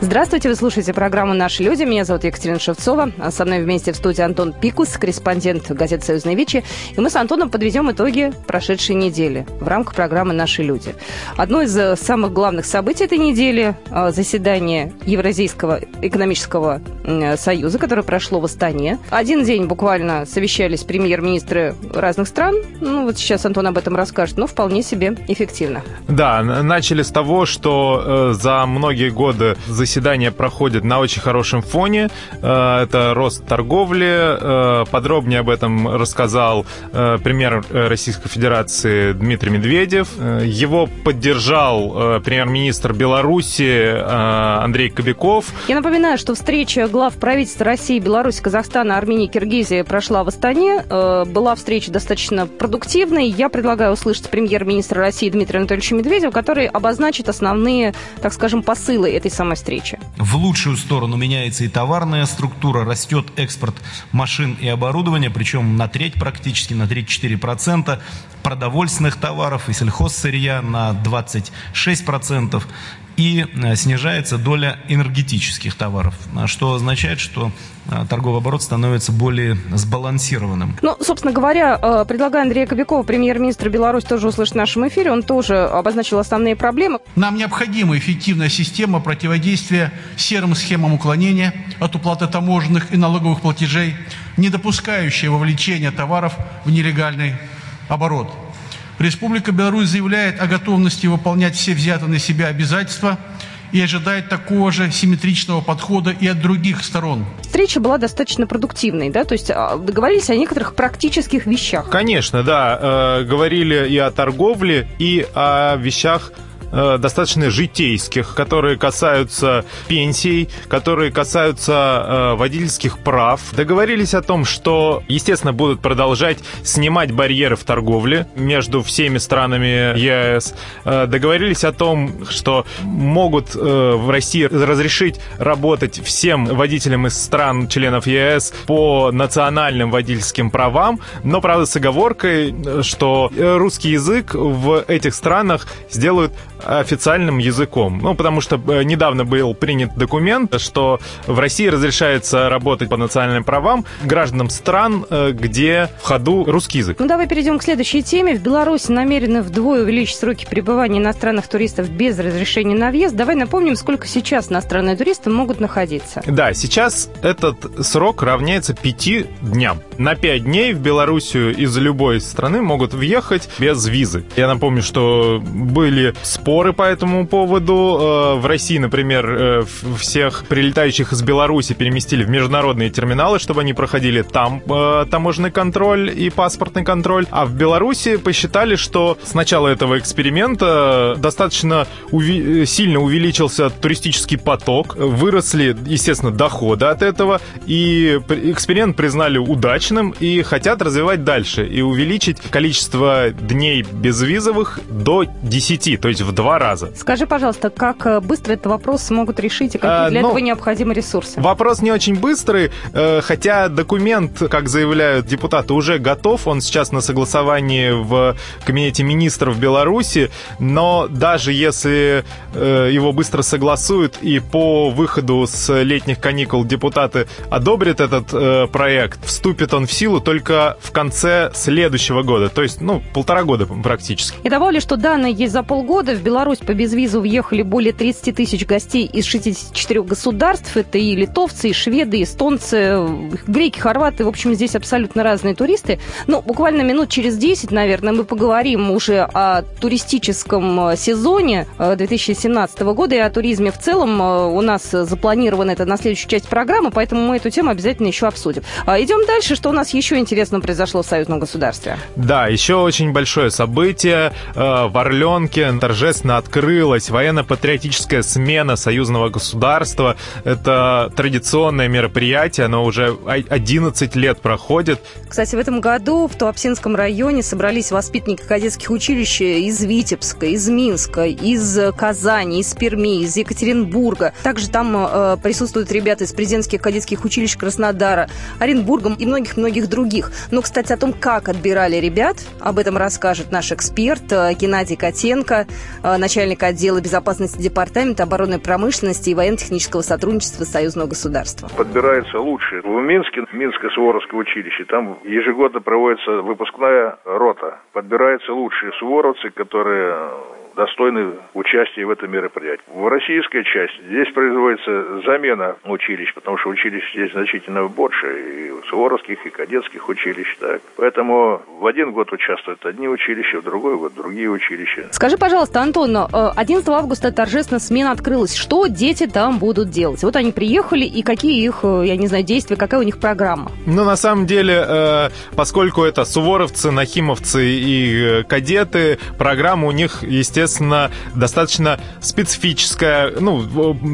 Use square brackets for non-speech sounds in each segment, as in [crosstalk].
Здравствуйте, вы слушаете программу «Наши люди». Меня зовут Екатерина Шевцова. Со мной вместе в студии Антон Пикус, корреспондент газеты «Союзные Вечи». И мы с Антоном подведем итоги прошедшей недели в рамках программы «Наши люди». Одно из э, самых главных событий этой недели э, – заседание Евразийского экономического союза, которое прошло в Астане. Один день буквально совещались премьер-министры разных стран. Ну, вот сейчас Антон об этом расскажет, но вполне себе эффективно. Да, начали с того, что э, за многие годы заседания проходят на очень хорошем фоне. Э, это рост торговли. Э, подробнее об этом рассказал э, премьер Российской Федерации Дмитрий Медведев. Его поддержал премьер-министр Беларуси Андрей Кобяков. Я напоминаю, что встреча глав правительств России, Беларуси, Казахстана, Армении, Киргизии прошла в Астане. Была встреча достаточно продуктивной. Я предлагаю услышать премьер-министра России Дмитрия Анатольевича Медведева, который обозначит основные, так скажем, посылы этой самой встречи встречи. В лучшую сторону меняется и товарная структура, растет экспорт машин и оборудования, причем на треть практически, на 3-4%, продовольственных товаров и сельхозсырья на 26%, и э, снижается доля энергетических товаров, что означает, что э, торговый оборот становится более сбалансированным. Ну, собственно говоря, э, предлагаю Андрея Кобякова, премьер-министра Беларуси, тоже услышать в нашем эфире. Он тоже обозначил основные проблемы. Нам необходима эффективная система противодействия серым схемам уклонения от уплаты таможенных и налоговых платежей, не допускающая вовлечения товаров в нелегальный оборот. Республика Беларусь заявляет о готовности выполнять все взятые на себя обязательства и ожидает такого же симметричного подхода и от других сторон. Встреча была достаточно продуктивной, да? То есть а, договорились о некоторых практических вещах. Конечно, да. Э, говорили и о торговле, и о вещах Э, достаточно житейских, которые касаются пенсий, которые касаются э, водительских прав. Договорились о том, что, естественно, будут продолжать снимать барьеры в торговле между всеми странами ЕС. Э, договорились о том, что могут в России разрешить работать всем водителям из стран членов ЕС по национальным водительским правам, но, правда, с оговоркой, что русский язык в этих странах сделают официальным языком. Ну, потому что э, недавно был принят документ, что в России разрешается работать по национальным правам гражданам стран, э, где в ходу русский язык. Ну, давай перейдем к следующей теме. В Беларуси намерены вдвое увеличить сроки пребывания иностранных туристов без разрешения на въезд. Давай напомним, сколько сейчас иностранные туристы могут находиться. Да, сейчас этот срок равняется пяти дням. На пять дней в Белоруссию из любой страны могут въехать без визы. Я напомню, что были споры споры по этому поводу. Э, в России, например, э, всех прилетающих из Беларуси переместили в международные терминалы, чтобы они проходили там э, таможенный контроль и паспортный контроль. А в Беларуси посчитали, что с начала этого эксперимента достаточно уви- сильно увеличился туристический поток, выросли, естественно, доходы от этого, и эксперимент признали удачным и хотят развивать дальше и увеличить количество дней безвизовых до 10, то есть в два раза. Скажи, пожалуйста, как э, быстро этот вопрос смогут решить и какие а, для ну, этого необходимы ресурсы? Вопрос не очень быстрый, э, хотя документ, как заявляют депутаты, уже готов. Он сейчас на согласовании в Кабинете министров Беларуси, но даже если э, его быстро согласуют и по выходу с летних каникул депутаты одобрят этот проект, вступит он в силу только в конце следующего года, то есть, ну, полтора года практически. И добавлю, что данные есть за полгода. В Беларусь по безвизу въехали более 30 тысяч гостей из 64 государств. Это и литовцы, и шведы, и эстонцы, греки, хорваты. В общем, здесь абсолютно разные туристы. Ну, буквально минут через 10, наверное, мы поговорим уже о туристическом сезоне 2017 э, года и о туризме в целом. Э, у нас запланировано это на следующую часть программы, поэтому мы эту тему обязательно еще обсудим. Идем дальше. Что у нас еще интересно произошло в союзном государстве? Да, еще очень большое событие. Э, в Орленке торжественно открылась военно-патриотическая смена союзного государства. Это традиционное мероприятие, оно уже 11 лет проходит. Кстати, в этом году в Туапсинском районе собрались воспитанники кадетских училищ из Витебска, из Минска, из Казани, из Перми, из Екатеринбурга. Также там э, присутствуют ребята из президентских кадетских училищ Краснодара, Оренбурга и многих многих других. Но, кстати, о том, как отбирали ребят, об этом расскажет наш эксперт э, Геннадий Котенко, э, начальник отдела безопасности Департамента оборонной промышленности и военно-технического сотрудничества Союзного государства. Подбирается лучше. В Минске, Минское Суворовское училище, там ежегодно проводится выпускная рота. Подбираются лучшие суворовцы, которые достойны участия в этом мероприятии. В российской части здесь производится замена училищ, потому что училищ здесь значительно больше, и суворовских, и кадетских училищ. Так. Поэтому в один год участвуют одни училища, в другой год другие училища. Скажи, пожалуйста, Антон, 11 э, августа торжественно смена открылась. Что дети там будут делать? Вот они приехали, и какие их, э, я не знаю, действия, какая у них программа? Ну, на самом деле, э, поскольку это суворовцы, нахимовцы и кадеты, программа у них, естественно, естественно, достаточно специфическая, ну,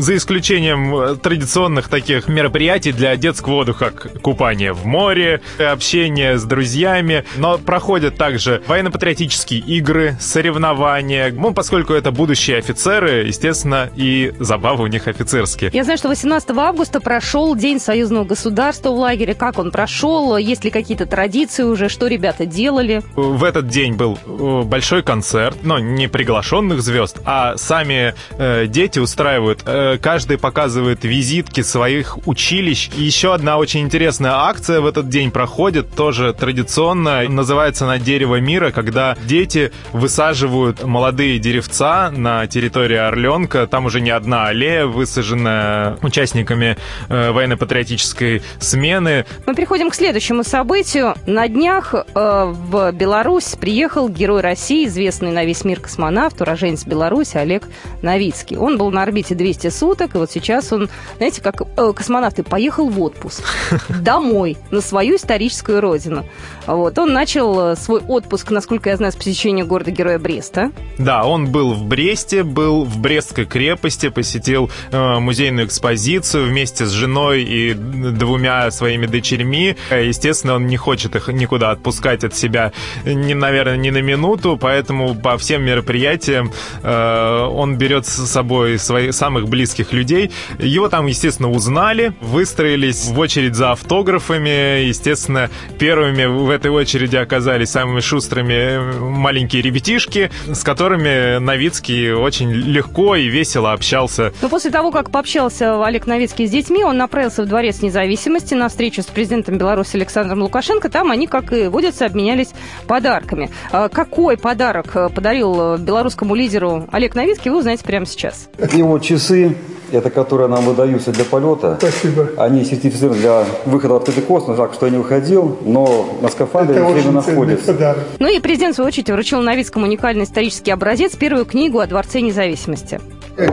за исключением традиционных таких мероприятий для детского отдыха, как купание в море, общение с друзьями, но проходят также военно-патриотические игры, соревнования. Ну, поскольку это будущие офицеры, естественно, и забавы у них офицерские. Я знаю, что 18 августа прошел День союзного государства в лагере. Как он прошел? Есть ли какие-то традиции уже? Что ребята делали? В этот день был э, большой концерт, но не приглашен приглашенных звезд, а сами э, дети устраивают. Э, каждый показывает визитки своих училищ. И еще одна очень интересная акция в этот день проходит, тоже традиционно, называется «На дерево мира», когда дети высаживают молодые деревца на территории Орленка. Там уже не одна аллея, высаженная участниками э, военно-патриотической смены. Мы переходим к следующему событию. На днях э, в Беларусь приехал герой России, известный на весь мир космонавт космонавт, уроженец Беларуси Олег Новицкий. Он был на орбите 200 суток, и вот сейчас он, знаете, как э, космонавт, и поехал в отпуск [laughs] домой, на свою историческую родину. Вот. Он начал э, свой отпуск, насколько я знаю, с посещения города-героя Бреста. Да, он был в Бресте, был в Брестской крепости, посетил э, музейную экспозицию вместе с женой и двумя своими дочерьми. Естественно, он не хочет их никуда отпускать от себя, ни, наверное, ни на минуту, поэтому по всем мероприятиям мероприятием. Э, он берет с собой своих самых близких людей. Его там, естественно, узнали, выстроились в очередь за автографами. Естественно, первыми в этой очереди оказались самыми шустрыми маленькие ребятишки, с которыми Новицкий очень легко и весело общался. Но после того, как пообщался Олег Новицкий с детьми, он направился в Дворец независимости на встречу с президентом Беларуси Александром Лукашенко. Там они, как и водятся, обменялись подарками. А какой подарок подарил Беларусь белорусскому лидеру Олег Новицкий, вы узнаете прямо сейчас. Его часы, это которые нам выдаются для полета. Спасибо. Они сертифицированы для выхода в открытый космос. Так что я не выходил, но на скафандре это время находится. Ну и президент, в свою очередь, вручил Новицкому уникальный исторический образец, первую книгу о Дворце независимости.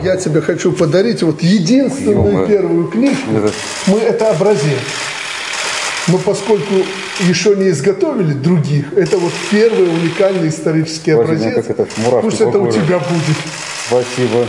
Я тебе хочу подарить вот единственную Ё первую книжку. Это... Мы это образец. Но поскольку еще не изготовили других, это вот первый уникальный исторический Возьми, образец. Как это, Пусть это у тебя будет. Спасибо.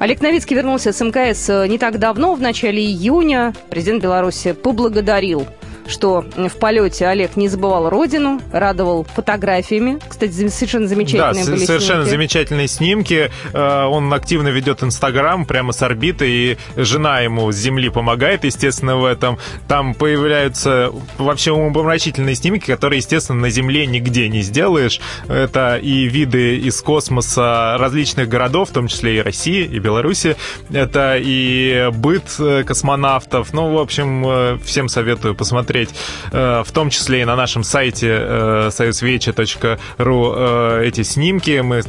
Олег Новицкий вернулся с МКС не так давно, в начале июня. Президент Беларуси поблагодарил что в полете Олег не забывал родину, радовал фотографиями. Кстати, совершенно замечательные да, были совершенно снимки. замечательные снимки. Э, он активно ведет Инстаграм прямо с орбиты, и жена ему с Земли помогает, естественно, в этом. Там появляются вообще умопомрачительные снимки, которые, естественно, на Земле нигде не сделаешь. Это и виды из космоса различных городов, в том числе и России, и Беларуси. Это и быт э, космонавтов. Ну, в общем, э, всем советую посмотреть посмотреть, э, в том числе и на нашем сайте э, союзвечи.ру э, эти снимки. Мы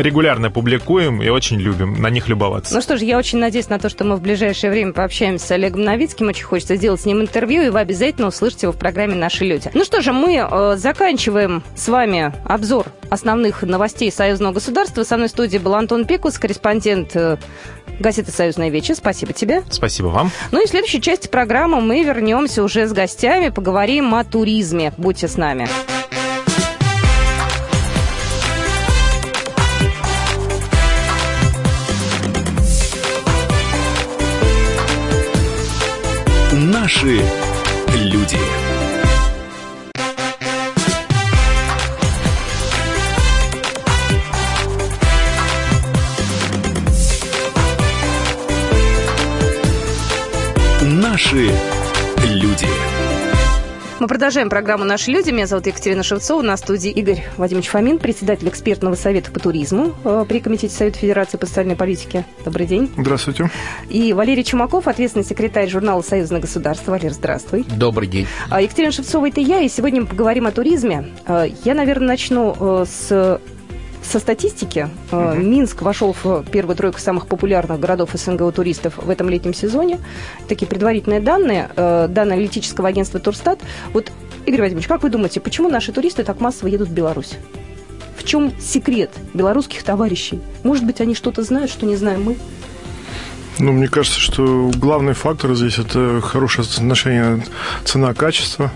регулярно публикуем и очень любим на них любоваться. Ну что ж, я очень надеюсь на то, что мы в ближайшее время пообщаемся с Олегом Новицким. Очень хочется сделать с ним интервью, и вы обязательно услышите его в программе «Наши люди». Ну что же, мы заканчиваем с вами обзор основных новостей союзного государства. Со мной в студии был Антон Пикус, корреспондент газеты «Союзная вечер». Спасибо тебе. Спасибо вам. Ну и в следующей части программы мы вернемся уже с гостями, поговорим о туризме. Будьте с нами. Наши Наши люди. Мы продолжаем программу «Наши люди». Меня зовут Екатерина Шевцова. На студии Игорь Вадимович Фомин, председатель экспертного совета по туризму э, при Комитете Совета Федерации по социальной политике. Добрый день. Здравствуйте. И Валерий Чумаков, ответственный секретарь журнала «Союзное государство». Валер, здравствуй. Добрый день. А, Екатерина Шевцова, это я, и сегодня мы поговорим о туризме. А, я, наверное, начну э, с со статистики угу. Минск вошел в первую тройку самых популярных городов СНГ у туристов в этом летнем сезоне. Такие предварительные данные, данные аналитического агентства Турстат. Вот Игорь Вадимович, как вы думаете, почему наши туристы так массово едут в Беларусь? В чем секрет белорусских товарищей? Может быть, они что-то знают, что не знаем мы? Ну, мне кажется, что главный фактор здесь это хорошее соотношение цена-качество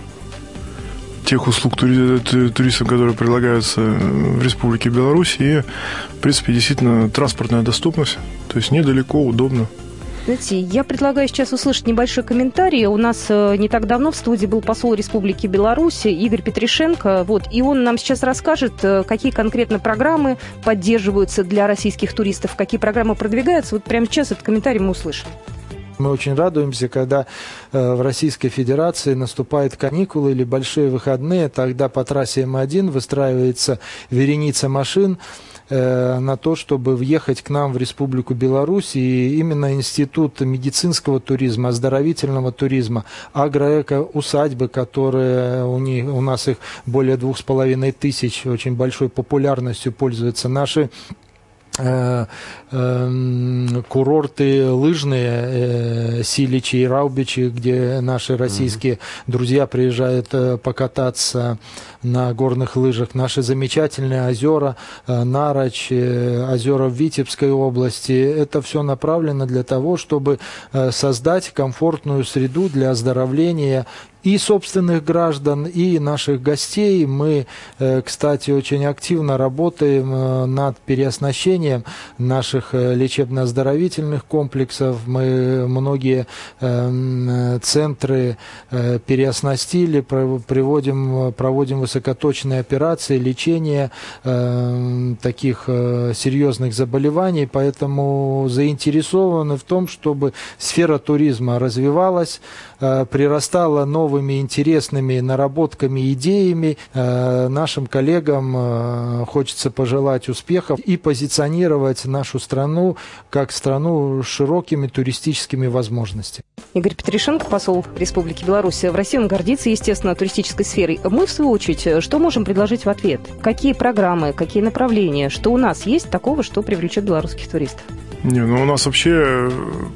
тех услуг туристам, которые предлагаются в Республике Беларусь, и, в принципе, действительно транспортная доступность, то есть недалеко, удобно. Знаете, я предлагаю сейчас услышать небольшой комментарий. У нас э, не так давно в студии был посол Республики Беларусь Игорь Петришенко. Вот, и он нам сейчас расскажет, э, какие конкретно программы поддерживаются для российских туристов, какие программы продвигаются. Вот прямо сейчас этот комментарий мы услышим. Мы очень радуемся, когда э, в Российской Федерации наступают каникулы или большие выходные, тогда по трассе М1 выстраивается вереница машин, Э, на то, чтобы въехать к нам в Республику Беларусь. И именно Институт медицинского туризма, оздоровительного туризма, агроэко-усадьбы, которые у, них, у нас их более двух с половиной тысяч, очень большой популярностью пользуются наши курорты лыжные, э, Силичи и Раубичи, где наши российские mm-hmm. друзья приезжают э, покататься на горных лыжах. Наши замечательные озера, Нарочь, озера в Витебской области. Это все направлено для того, чтобы создать комфортную среду для оздоровления и собственных граждан, и наших гостей. Мы, э, кстати, очень активно работаем э, над переоснащением наших э, лечебно-оздоровительных комплексов. Мы многие центры переоснастили, приводим, проводим высокоточные операции, лечение таких серьезных заболеваний, поэтому заинтересованы в том, чтобы сфера туризма развивалась, прирастала новая новыми интересными наработками, идеями. Э, нашим коллегам э, хочется пожелать успехов и позиционировать нашу страну как страну с широкими туристическими возможностями. Игорь Петришенко, посол Республики Беларусь в России, он гордится, естественно, туристической сферой. Мы, в свою очередь, что можем предложить в ответ? Какие программы, какие направления? Что у нас есть такого, что привлечет белорусских туристов? Не, ну у нас вообще э,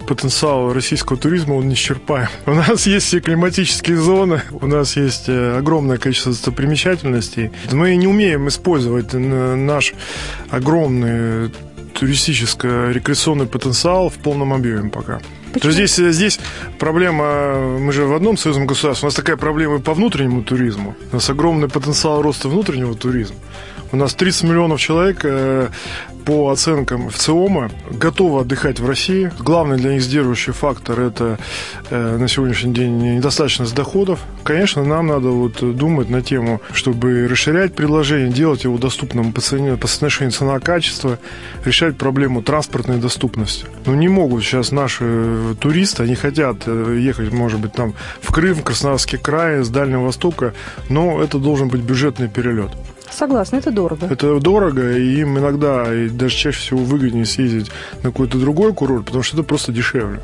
потенциал российского туризма, он неисчерпаем. [laughs] У нас есть все климатические зоны, у нас есть э, огромное количество достопримечательностей. Мы не умеем использовать наш огромный туристическо-рекреационный потенциал в полном объеме пока. Почему? То здесь, здесь проблема, мы же в одном союзном государстве, у нас такая проблема по внутреннему туризму. У нас огромный потенциал роста внутреннего туризма. У нас 30 миллионов человек э, по оценкам ВЦИОМа готовы отдыхать в России. Главный для них сдерживающий фактор – это э, на сегодняшний день недостаточность доходов. Конечно, нам надо вот думать на тему, чтобы расширять предложение, делать его доступным по, цене, по соотношению цена-качество, решать проблему транспортной доступности. Но не могут сейчас наши туристы, они хотят э, ехать, может быть, там в Крым, в Краснодарский край, с Дальнего Востока, но это должен быть бюджетный перелет. Согласна, это дорого. Это дорого, и им иногда, и даже чаще всего выгоднее съездить на какой-то другой курорт, потому что это просто дешевле.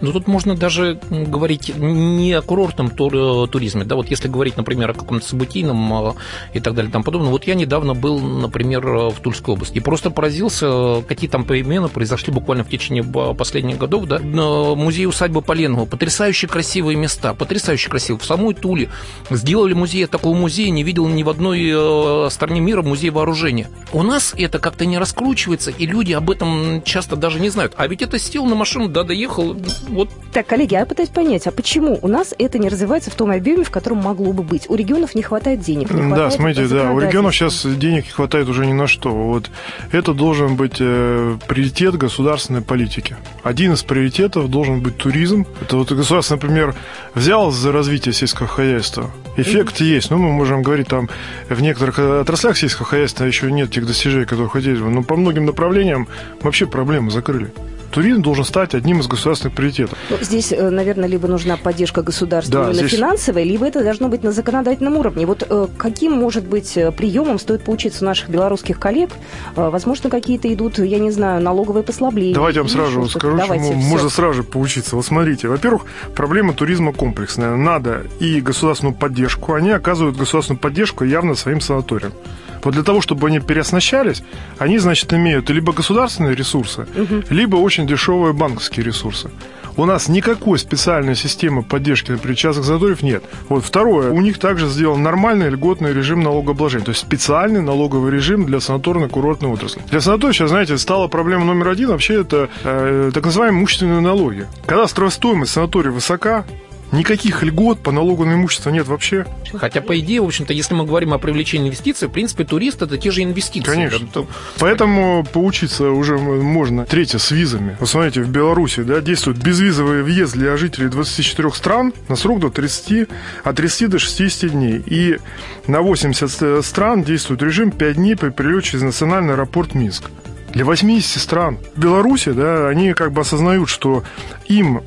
Но тут можно даже говорить не о курортном туризме, да, вот если говорить, например, о каком-то событийном а, и так далее, там подобное. Вот я недавно был, например, в Тульской области и просто поразился, какие там перемены произошли буквально в течение последних годов, да. Музей усадьбы Поленова, потрясающе красивые места, потрясающе красивые. В самой Туле сделали музей, такого музея не видел ни в одной э, стране мира музей вооружения. У нас это как-то не раскручивается, и люди об этом часто даже не знают. А ведь это сел на машину, да, доехал, вот. Так, коллеги, я пытаюсь понять, а почему у нас это не развивается в том объеме, в котором могло бы быть? У регионов не хватает денег. Не хватает да, смотрите, да, у регионов сейчас денег не хватает уже ни на что. Вот это должен быть э, приоритет государственной политики. Один из приоритетов должен быть туризм. Это вот государство, например, взял за развитие сельского хозяйства. Эффект mm-hmm. есть. Ну, мы можем говорить там в некоторых отраслях сельского хозяйства еще нет тех достижений, которые хотели бы. Но по многим направлениям вообще проблемы закрыли. Туризм должен стать одним из государственных приоритетов. Ну, здесь, э, наверное, либо нужна поддержка государства да, именно здесь... финансовая, либо это должно быть на законодательном уровне. Вот э, каким, может быть, приемом стоит поучиться у наших белорусских коллег? Возможно, какие-то идут, я не знаю, налоговые послабления. Давайте я вам сразу скажу, Давайте, чему можно сразу же поучиться. Вот смотрите, во-первых, проблема туризма комплексная. Надо и государственную поддержку. Они оказывают государственную поддержку явно своим санаториям. Вот для того, чтобы они переоснащались, они, значит, имеют либо государственные ресурсы, угу. либо очень дешевые банковские ресурсы. У нас никакой специальной системы поддержки, например, частных занаториев нет. Вот второе, у них также сделан нормальный льготный режим налогообложения, то есть специальный налоговый режим для санаторно-курортной отрасли. Для санатория сейчас, знаете, стала проблема номер один, вообще это э, так называемые имущественные налоги. Когда стоимость санатория высока, Никаких льгот по налогу на имущество нет вообще. Хотя, по идее, в общем-то, если мы говорим о привлечении инвестиций, в принципе, турист это те же инвестиции. Конечно. Это... Поэтому поучиться уже можно. Третье, с визами. Вы смотрите, в Беларуси да, действует безвизовый въезд для жителей 24 стран на срок до 30, от 30 до 60 дней. И на 80 стран действует режим 5 дней при прилете через национальный аэропорт Минск для 80 стран. В Беларуси, да, они как бы осознают, что им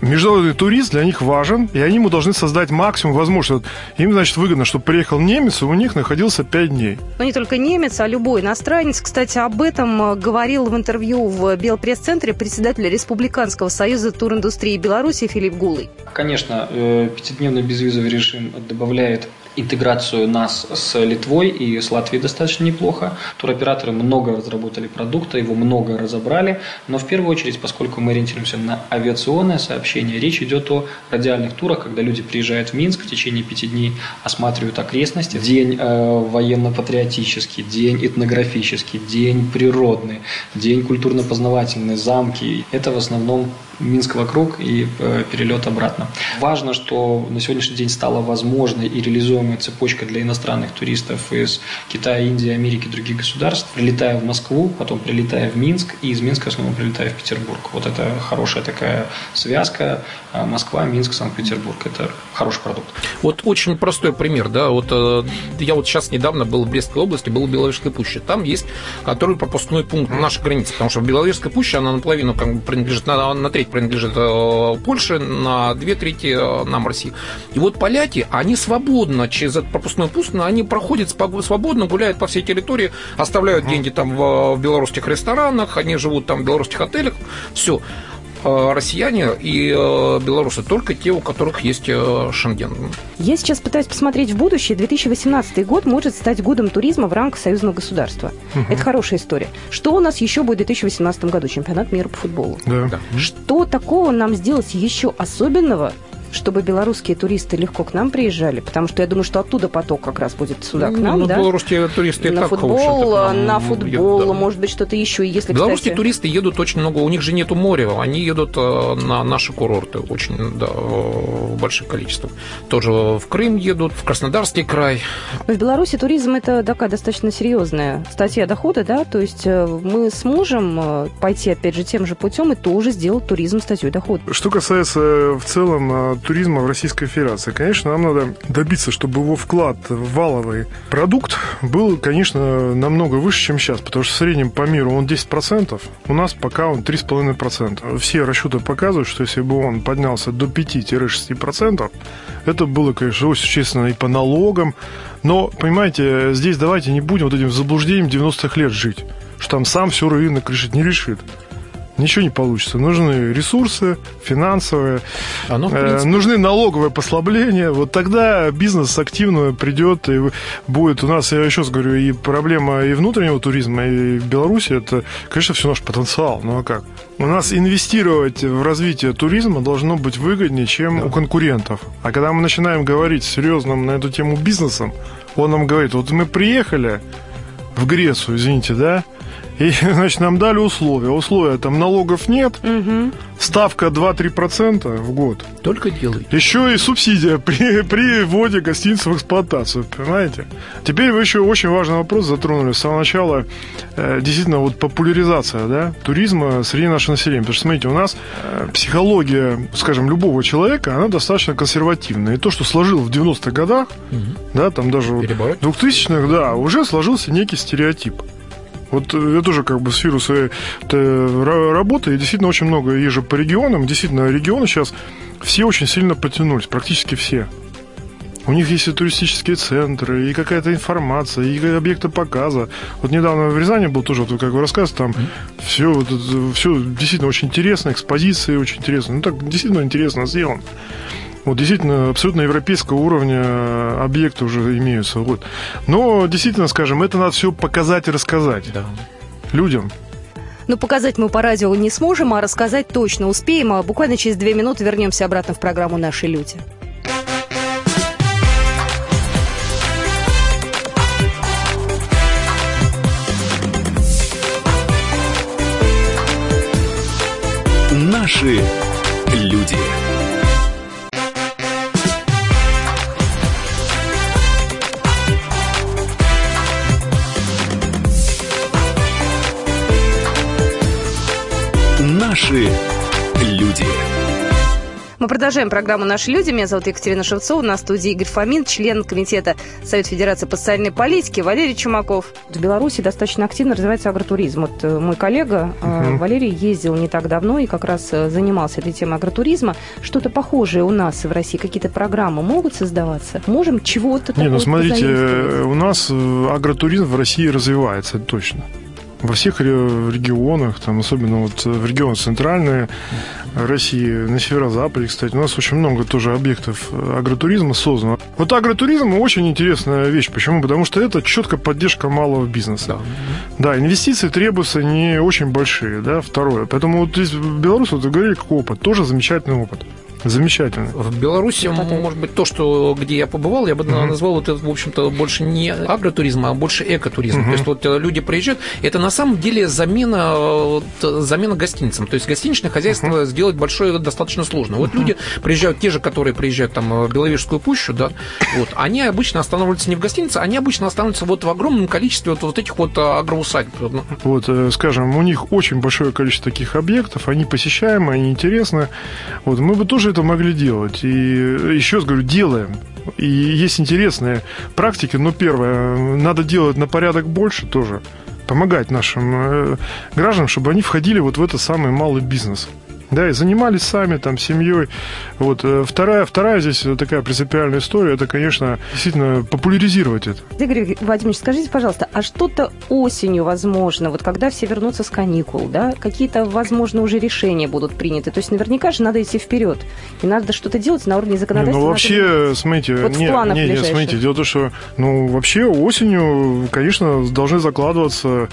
международный турист для них важен, и они ему должны создать максимум возможностей. Им, значит, выгодно, чтобы приехал немец, и у них находился 5 дней. Но не только немец, а любой иностранец. Кстати, об этом э, говорил в интервью в Белпресс-центре председатель Республиканского союза туриндустрии Беларуси Филипп Гулый. Конечно, э, пятидневный безвизовый режим добавляет интеграцию нас с Литвой и с Латвией достаточно неплохо. Туроператоры много разработали продукта, его много разобрали, но в первую очередь, поскольку мы ориентируемся на авиационное сообщение, речь идет о радиальных турах, когда люди приезжают в Минск в течение пяти дней, осматривают окрестности. День э, военно-патриотический, день этнографический, день природный, день культурно-познавательный, замки. Это в основном Минск вокруг и э, перелет обратно. Важно, что на сегодняшний день стала возможной и реализуемая цепочка для иностранных туристов из Китая, Индии, Америки и других государств, прилетая в Москву, потом прилетая в Минск и из Минска снова прилетая в Петербург. Вот это хорошая такая связка а Москва, Минск, Санкт-Петербург. Это хороший продукт. Вот очень простой пример, да, вот э, я вот сейчас недавно был в Брестской области, был в Беловежской пуще. Там есть который пропускной пункт на нашей границе, потому что в Беловежской пуще она наполовину принадлежит, на, на треть принадлежит э, Польше, на две трети э, нам России. И вот поляки, они свободно через этот пропускной пункт, они проходят свободно, гуляют по всей территории, оставляют деньги там в, в белорусских ресторанах, они живут там в белорусских отелях, все. Э, россияне и э, белорусы, только те, у которых есть э, шенген. Я сейчас пытаюсь посмотреть в будущее. 2018 год может стать годом туризма в рамках союзного государства. Угу. Это хорошая история. Что у нас еще будет в 2018 году? Чемпионат мира по футболу. Да. Что такого нам сделать еще особенного, чтобы белорусские туристы легко к нам приезжали, потому что я думаю, что оттуда поток как раз будет сюда к нам, ну, да? Белорусские туристы на так, футбол, на футбол, едут, да. может быть, что-то еще. Если, белорусские кстати... туристы едут очень много, у них же нету моря, они едут э, на наши курорты очень, да, в больших количествах. Тоже в Крым едут, в Краснодарский край. В Беларуси туризм это такая достаточно серьезная статья дохода, да, то есть э, мы сможем э, пойти, опять же, тем же путем и тоже сделать туризм статьей дохода. Что касается в целом туризма в Российской Федерации. Конечно, нам надо добиться, чтобы его вклад в валовый продукт был, конечно, намного выше, чем сейчас, потому что в среднем по миру он 10%, у нас пока он 3,5%. Все расчеты показывают, что если бы он поднялся до 5-6%, это было, конечно, очень существенно и по налогам, но, понимаете, здесь давайте не будем вот этим заблуждением 90-х лет жить, что там сам все рынок решит, не решит ничего не получится. Нужны ресурсы финансовые, Оно, э, нужны налоговые послабления. Вот тогда бизнес активно придет и будет у нас, я еще раз говорю, и проблема и внутреннего туризма, и в Беларуси, это, конечно, все наш потенциал. Ну а как? У нас инвестировать в развитие туризма должно быть выгоднее, чем да. у конкурентов. А когда мы начинаем говорить серьезным на эту тему бизнесом, он нам говорит, вот мы приехали в Грецию, извините, да, и, [laughs] значит, нам дали условия. Условия там налогов нет, угу. ставка 2-3% в год. Только делай. Еще и субсидия [laughs] при, при вводе гостиницы в эксплуатацию, понимаете? Теперь вы еще очень важный вопрос затронули с самого начала. Э, действительно, вот популяризация да, туризма среди нашего населения. Потому что, смотрите, у нас э, психология, скажем, любого человека, она достаточно консервативная. И то, что сложил в 90-х годах, угу. да, там даже в 2000-х, да, уже сложился некий стереотип. Вот я тоже как бы с сферу своей работы, и действительно очень много езжу по регионам. Действительно, регионы сейчас все очень сильно потянулись, практически все. У них есть и туристические центры, и какая-то информация, и объекты показа. Вот недавно в Рязани был тоже, вот, как вы рассказываете, там mm-hmm. все, вот, все действительно очень интересно, экспозиции очень интересно. Ну, так действительно интересно сделано. Вот действительно, абсолютно европейского уровня объекты уже имеются. Вот. Но действительно, скажем, это надо все показать и рассказать да. людям. Но показать мы по радио не сможем, а рассказать точно успеем. А буквально через две минуты вернемся обратно в программу «Наши люди». Наши люди. Наши люди. Мы продолжаем программу «Наши люди». Меня зовут Екатерина Шевцова. На студии Игорь Фомин, член Комитета Совет Федерации по социальной политике Валерий Чумаков. В Беларуси достаточно активно развивается агротуризм. Вот э, мой коллега угу. Валерий ездил не так давно и как раз э, занимался этой темой агротуризма. Что-то похожее у нас в России, какие-то программы могут создаваться? Можем чего-то Не, ну смотрите, у нас агротуризм в России развивается, это точно во всех регионах, там, особенно вот в регионах центральной России, на северо-западе, кстати, у нас очень много тоже объектов агротуризма создано. Вот агротуризм очень интересная вещь. Почему? Потому что это четко поддержка малого бизнеса. Да, да инвестиции требуются не очень большие, да, второе. Поэтому вот здесь в Беларуси, вот вы говорили, как опыт, тоже замечательный опыт. Замечательно. В Беларуси, может быть, то, что где я побывал, я бы угу. назвал это, в общем-то, больше не агротуризм, а больше экотуризм. Угу. То есть вот э, люди приезжают, это на самом деле замена, вот, замена гостиницам. То есть гостиничное хозяйство угу. сделать большое достаточно сложно. Вот угу. люди приезжают, те же, которые приезжают там в Беловежскую пущу, да, вот, они обычно останавливаются не в гостинице, они обычно останавливаются вот в огромном количестве вот, вот этих вот агроусадьб. Вот, э, скажем, у них очень большое количество таких объектов, они посещаемы, они интересны. Вот, мы бы тоже это могли делать. И еще раз говорю, делаем. И есть интересные практики, но первое, надо делать на порядок больше тоже. Помогать нашим э, гражданам, чтобы они входили вот в этот самый малый бизнес да, и занимались сами, там, семьей. Вот. Э, вторая, вторая здесь такая принципиальная история, это, конечно, действительно популяризировать это. Игорь Владимирович, скажите, пожалуйста, а что-то осенью, возможно, вот когда все вернутся с каникул, да, какие-то, возможно, уже решения будут приняты? То есть наверняка же надо идти вперед, и надо что-то делать на уровне законодательства. Не, ну, вообще, надо... смотрите, вот не, в не, не, смотрите, дело в том, что, ну, вообще осенью, конечно, должны закладываться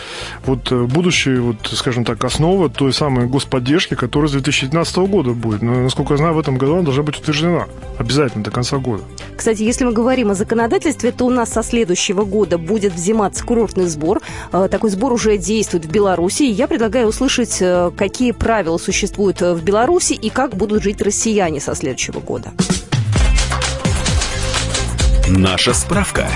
вот будущие, вот, скажем так, основы той самой господдержки, которая с 2019 года будет. Но, насколько я знаю, в этом году она должна быть утверждена. Обязательно до конца года. Кстати, если мы говорим о законодательстве, то у нас со следующего года будет взиматься курортный сбор. Э, такой сбор уже действует в Беларуси. Я предлагаю услышать, э, какие правила существуют в Беларуси и как будут жить россияне со следующего года. Наша справка.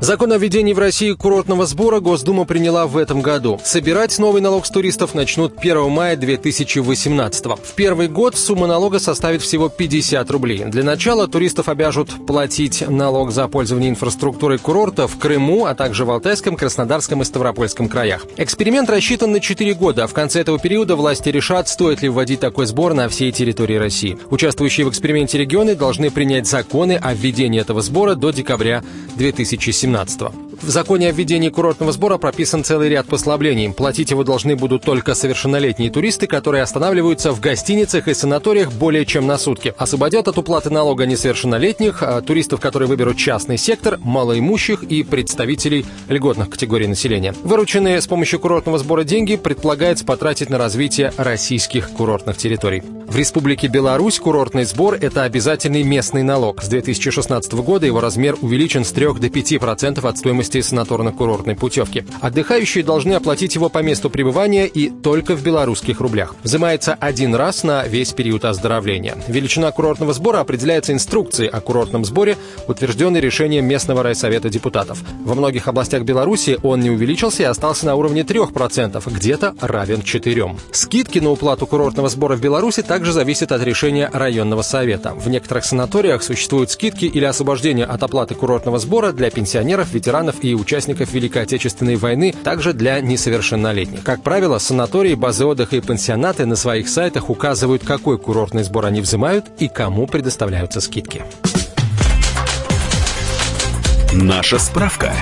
Закон о введении в России курортного сбора Госдума приняла в этом году. Собирать новый налог с туристов начнут 1 мая 2018 В первый год сумма налога составит всего 50 рублей. Для начала туристов обяжут платить налог за пользование инфраструктурой курорта в Крыму, а также в Алтайском, Краснодарском и Ставропольском краях. Эксперимент рассчитан на 4 года, а в конце этого периода власти решат, стоит ли вводить такой сбор на всей территории России. Участвующие в эксперименте регионы должны принять законы о введении этого сбора до декабря 2017 2017 В законе о введении курортного сбора прописан целый ряд послаблений. Платить его должны будут только совершеннолетние туристы, которые останавливаются в гостиницах и санаториях более чем на сутки. Освободят от уплаты налога несовершеннолетних, а туристов, которые выберут частный сектор, малоимущих и представителей льготных категорий населения. Вырученные с помощью курортного сбора деньги предполагается потратить на развитие российских курортных территорий. В Республике Беларусь курортный сбор – это обязательный местный налог. С 2016 года его размер увеличен с 3 до 5% от стоимости стоимости санаторно-курортной путевки. Отдыхающие должны оплатить его по месту пребывания и только в белорусских рублях. Взимается один раз на весь период оздоровления. Величина курортного сбора определяется инструкцией о курортном сборе, утвержденной решением местного райсовета депутатов. Во многих областях Беларуси он не увеличился и остался на уровне 3%, где-то равен 4%. Скидки на уплату курортного сбора в Беларуси также зависят от решения районного совета. В некоторых санаториях существуют скидки или освобождение от оплаты курортного сбора для пенсионеров, ветеранов и участников Великой Отечественной войны, также для несовершеннолетних. Как правило, санатории, базы отдыха и пансионаты на своих сайтах указывают, какой курортный сбор они взимают и кому предоставляются скидки. Наша справка.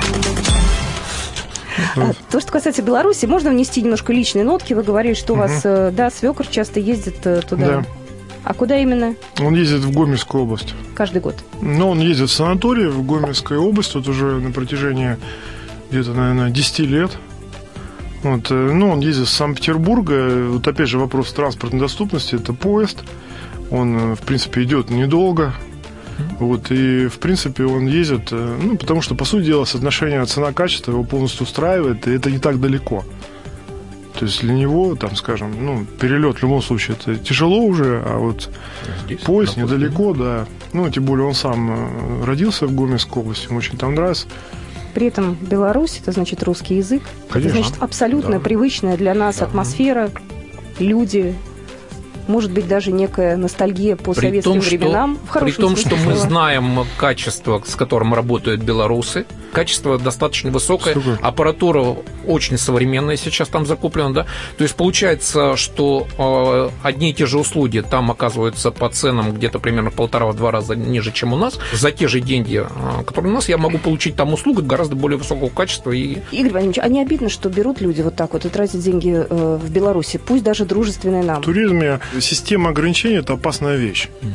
А, то, что касается Беларуси, можно внести немножко личные нотки. Вы говорили, что у вас, э, да, свекр часто ездит э, туда. Да. А куда именно? Он ездит в Гомельскую область. Каждый год? Ну, он ездит в санаторий в Гомельской области, тут уже на протяжении где-то, наверное, 10 лет. Вот, э, ну, он ездит с Санкт-Петербурга. Вот опять же вопрос транспортной доступности. Это поезд. Он, в принципе, идет недолго. Вот, и, в принципе, он ездит, ну, потому что, по сути дела, соотношение цена-качество его полностью устраивает, и это не так далеко. То есть для него, там, скажем, ну, перелет в любом случае это тяжело уже, а вот Здесь, поезд недалеко, да. Ну, тем более он сам родился в Гомельской области, ему очень там нравится. При этом Беларусь, это значит русский язык. Конечно. Это значит абсолютно да. привычная для нас да. атмосфера, люди, может быть, даже некая ностальгия по при советским том, временам. Что, при том, что мы знаем качество, с которым работают белорусы, качество достаточно высокое, Супер. аппаратура очень современная сейчас там закуплена, да. То есть получается, что э, одни и те же услуги там оказываются по ценам где-то примерно полтора-два раза ниже, чем у нас. За те же деньги, э, которые у нас, я могу получить там услугу гораздо более высокого качества. И... Игорь Владимирович, а не обидно, что берут люди вот так вот и тратят деньги э, в Беларуси, пусть даже дружественные нам? В туризме система ограничений – это опасная вещь. Угу.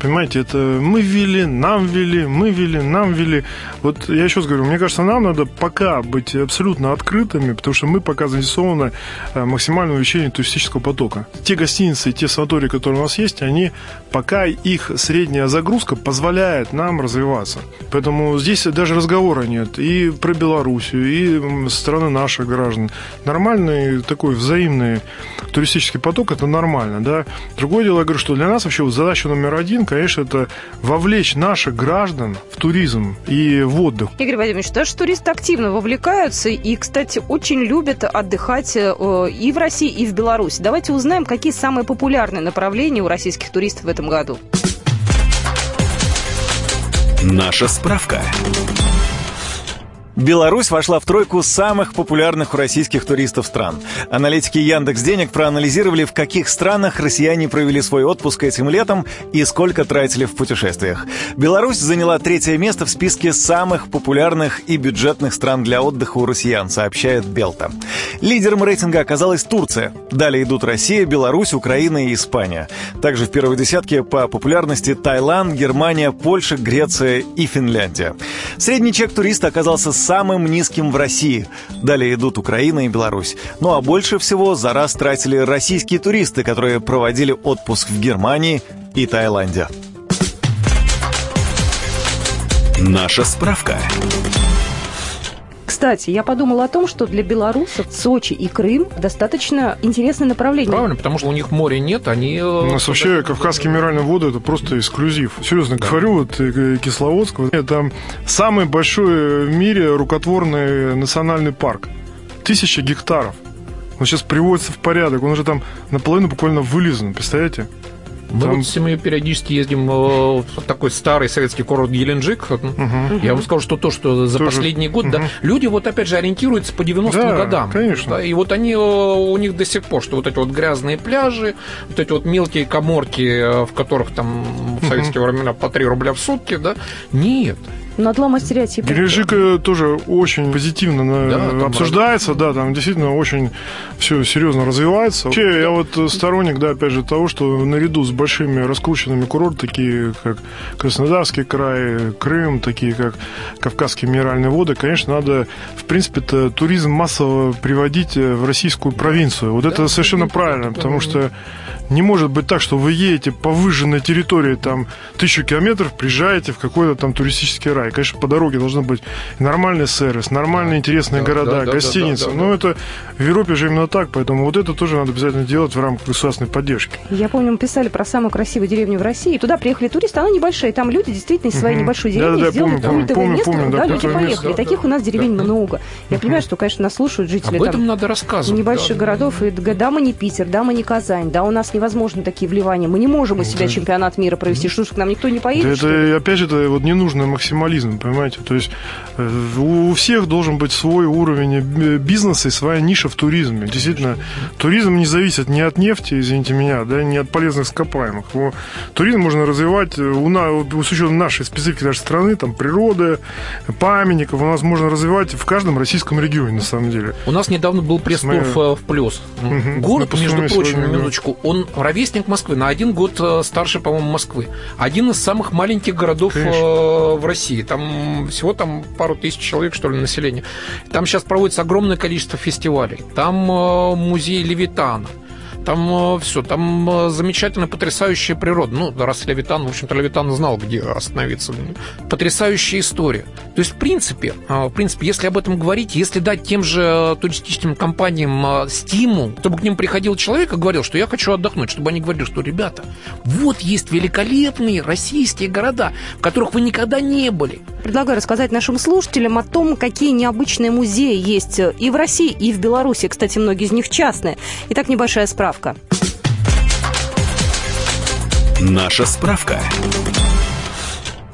Понимаете, это мы ввели, нам ввели, мы ввели, нам ввели. Вот я еще раз говорю, мне кажется, нам надо пока быть абсолютно открытыми, потому что мы пока заинтересованы э, максимальном увеличении туристического потока. Те гостиницы, те санатории, которые у нас есть, они пока их средняя загрузка позволяет нам развиваться. Поэтому здесь даже разговора нет и про Белоруссию, и со стороны наших граждан. Нормальный такой взаимный туристический поток, это нормально, да. Другое дело, я говорю, что для нас вообще задача номер один, конечно, это вовлечь наших граждан в туризм и в отдых. Игорь Владимирович, даже туристы активно вовлекаются и, кстати, очень любят отдыхать э, и в России, и в Беларуси. Давайте узнаем, какие самые популярные направления у российских туристов в этом году. Наша справка. Беларусь вошла в тройку самых популярных у российских туристов стран. Аналитики Яндекс Денег проанализировали, в каких странах россияне провели свой отпуск этим летом и сколько тратили в путешествиях. Беларусь заняла третье место в списке самых популярных и бюджетных стран для отдыха у россиян, сообщает Белта. Лидером рейтинга оказалась Турция. Далее идут Россия, Беларусь, Украина и Испания. Также в первой десятке по популярности Таиланд, Германия, Польша, Греция и Финляндия. Средний чек туриста оказался самым низким в России. Далее идут Украина и Беларусь. Ну а больше всего за раз тратили российские туристы, которые проводили отпуск в Германии и Таиланде. Наша справка. Кстати, я подумала о том, что для белорусов Сочи и Крым достаточно интересное направление. Правильно, потому что у них моря нет, они... Э, у нас вообще Кавказские минеральные воды это просто эксклюзив. Серьезно да. говорю, вот э, Кисловодск, это самый большой в мире рукотворный национальный парк. Тысяча гектаров. Он сейчас приводится в порядок, он уже там наполовину буквально вылизан, представляете? Мы Там... вот с семьей периодически ездим в такой старый советский курорт Геленджик. Угу. Я вам скажу, что то, что за Тоже... последний год, угу. да, люди вот опять же ориентируются по 90-м да, годам. конечно. Да, и вот они, у них до сих пор, что вот эти вот грязные пляжи, вот эти вот мелкие коморки, в которых там в советские угу. времена по 3 рубля в сутки, да, нет. Надлома стереотипов. Геленджик э, тоже очень позитивно да, обсуждается, да, там действительно очень все серьезно развивается. Вообще, я вот сторонник, да, опять же, того, что наряду с большими раскрученными курортами, такие как Краснодарский край, Крым, такие как Кавказские минеральные воды, конечно, надо, в принципе, -то, туризм массово приводить э, в российскую провинцию. Вот да, это совершенно правильно, потому что не может быть так, что вы едете по выжженной территории, там, тысячу километров, приезжаете в какой-то там туристический рай. Конечно, по дороге должен быть нормальный сервис, нормальные интересные да, города, да, гостиницы. Да, да, да, Но это в Европе же именно так, поэтому вот это тоже надо обязательно делать в рамках государственной поддержки. Я помню, мы писали про самую красивую деревню в России. Туда приехали туристы, она небольшая, там люди действительно из своей угу. небольшой деревни да, да, сделали помню, культовое помню, место. Помню, да, да, люди поехали. Место, Таких да, у нас деревень да, много. Я угу. понимаю, что, конечно, нас слушают жители Об этом там, надо рассказывать. небольших да, городов. Да, да. И, да, мы не Питер, да, мы не Казань, да, у нас невозможно такие вливания. Мы не можем из себя да. чемпионат мира провести. Что ж, к нам никто не поедет? Да это, опять же, это вот ненужный максимализм монополизм, понимаете? То есть э, у всех должен быть свой уровень э, бизнеса и своя ниша в туризме. Действительно, туризм не зависит ни от нефти, извините меня, да, ни от полезных ископаемых. Туризм можно развивать у нас, с учетом нашей специфики нашей страны, там природы, памятников, у нас можно развивать в каждом российском регионе, на самом деле. У нас недавно был пресс-тур в, в плюс. Угу. Город, между прочим, на минуточку, он ровесник Москвы, на один год старше, по-моему, Москвы. Один из самых маленьких городов Конечно. в России. Там всего там пару тысяч человек, что ли, населения. Там сейчас проводится огромное количество фестивалей. Там музей Левитана. Там э, все, там э, замечательная, потрясающая природа. Ну, раз Левитан, в общем-то, Левитан знал, где остановиться. Потрясающая история. То есть, в принципе, э, в принципе, если об этом говорить, если дать тем же туристическим компаниям стимул, чтобы к ним приходил человек и говорил, что я хочу отдохнуть, чтобы они говорили, что, ребята, вот есть великолепные российские города, в которых вы никогда не были. Предлагаю рассказать нашим слушателям о том, какие необычные музеи есть и в России, и в Беларуси. Кстати, многие из них частные. Итак, небольшая справка. Наша справка.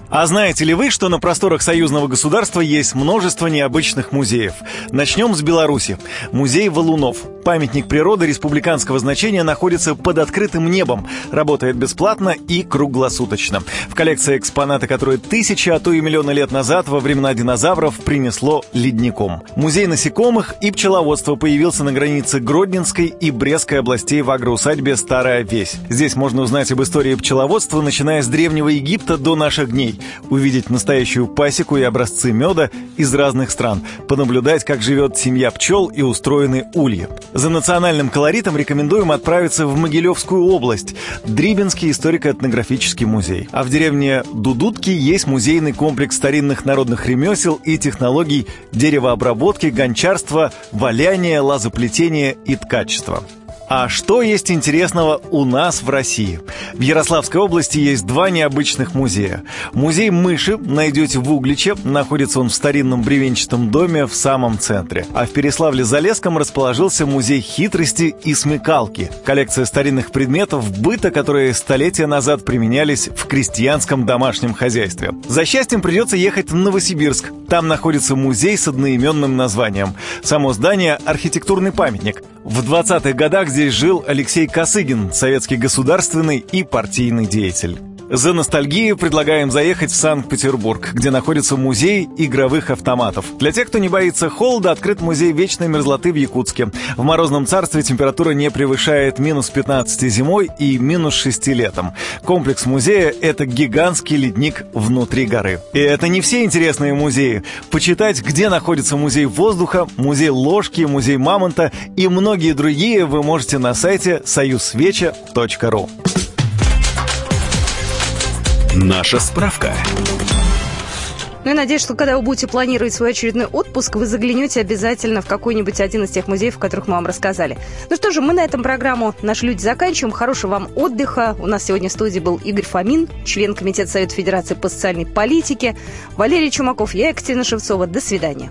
А знаете ли вы, что на просторах союзного государства есть множество необычных музеев? Начнем с Беларуси. Музей Валунов. Памятник природы республиканского значения находится под открытым небом, работает бесплатно и круглосуточно. В коллекции экспонаты, которые тысячи, а то и миллионы лет назад во времена динозавров принесло ледником. Музей насекомых и пчеловодства появился на границе Гродненской и Брестской областей в агроусадьбе Старая Весь. Здесь можно узнать об истории пчеловодства, начиная с Древнего Египта до наших дней, увидеть настоящую пасеку и образцы меда из разных стран, понаблюдать, как живет семья пчел и устроены ульи. За национальным колоритом рекомендуем отправиться в Могилевскую область, Дрибинский историко-этнографический музей. А в деревне Дудутки есть музейный комплекс старинных народных ремесел и технологий деревообработки, гончарства, валяния, лазоплетения и ткачества. А что есть интересного у нас в России? В Ярославской области есть два необычных музея. Музей мыши найдете в Угличе, находится он в старинном бревенчатом доме в самом центре. А в Переславле-Залесском расположился музей хитрости и смекалки. Коллекция старинных предметов быта, которые столетия назад применялись в крестьянском домашнем хозяйстве. За счастьем придется ехать в Новосибирск. Там находится музей с одноименным названием. Само здание – архитектурный памятник. В 20-х годах здесь жил Алексей Косыгин, советский государственный и партийный деятель. За ностальгию предлагаем заехать в Санкт-Петербург, где находится музей игровых автоматов. Для тех, кто не боится холода, открыт музей вечной мерзлоты в Якутске. В морозном царстве температура не превышает минус 15 зимой и минус 6 летом. Комплекс музея — это гигантский ледник внутри горы. И это не все интересные музеи. Почитать, где находится музей воздуха, музей ложки, музей мамонта и многие другие вы можете на сайте союзсвеча.ру. Наша справка. Ну и надеюсь, что когда вы будете планировать свой очередной отпуск, вы заглянете обязательно в какой-нибудь один из тех музеев, о которых мы вам рассказали. Ну что же, мы на этом программу «Наши люди» заканчиваем. Хорошего вам отдыха. У нас сегодня в студии был Игорь Фомин, член Комитета Совета Федерации по социальной политике, Валерий Чумаков, я Екатерина Шевцова. До свидания.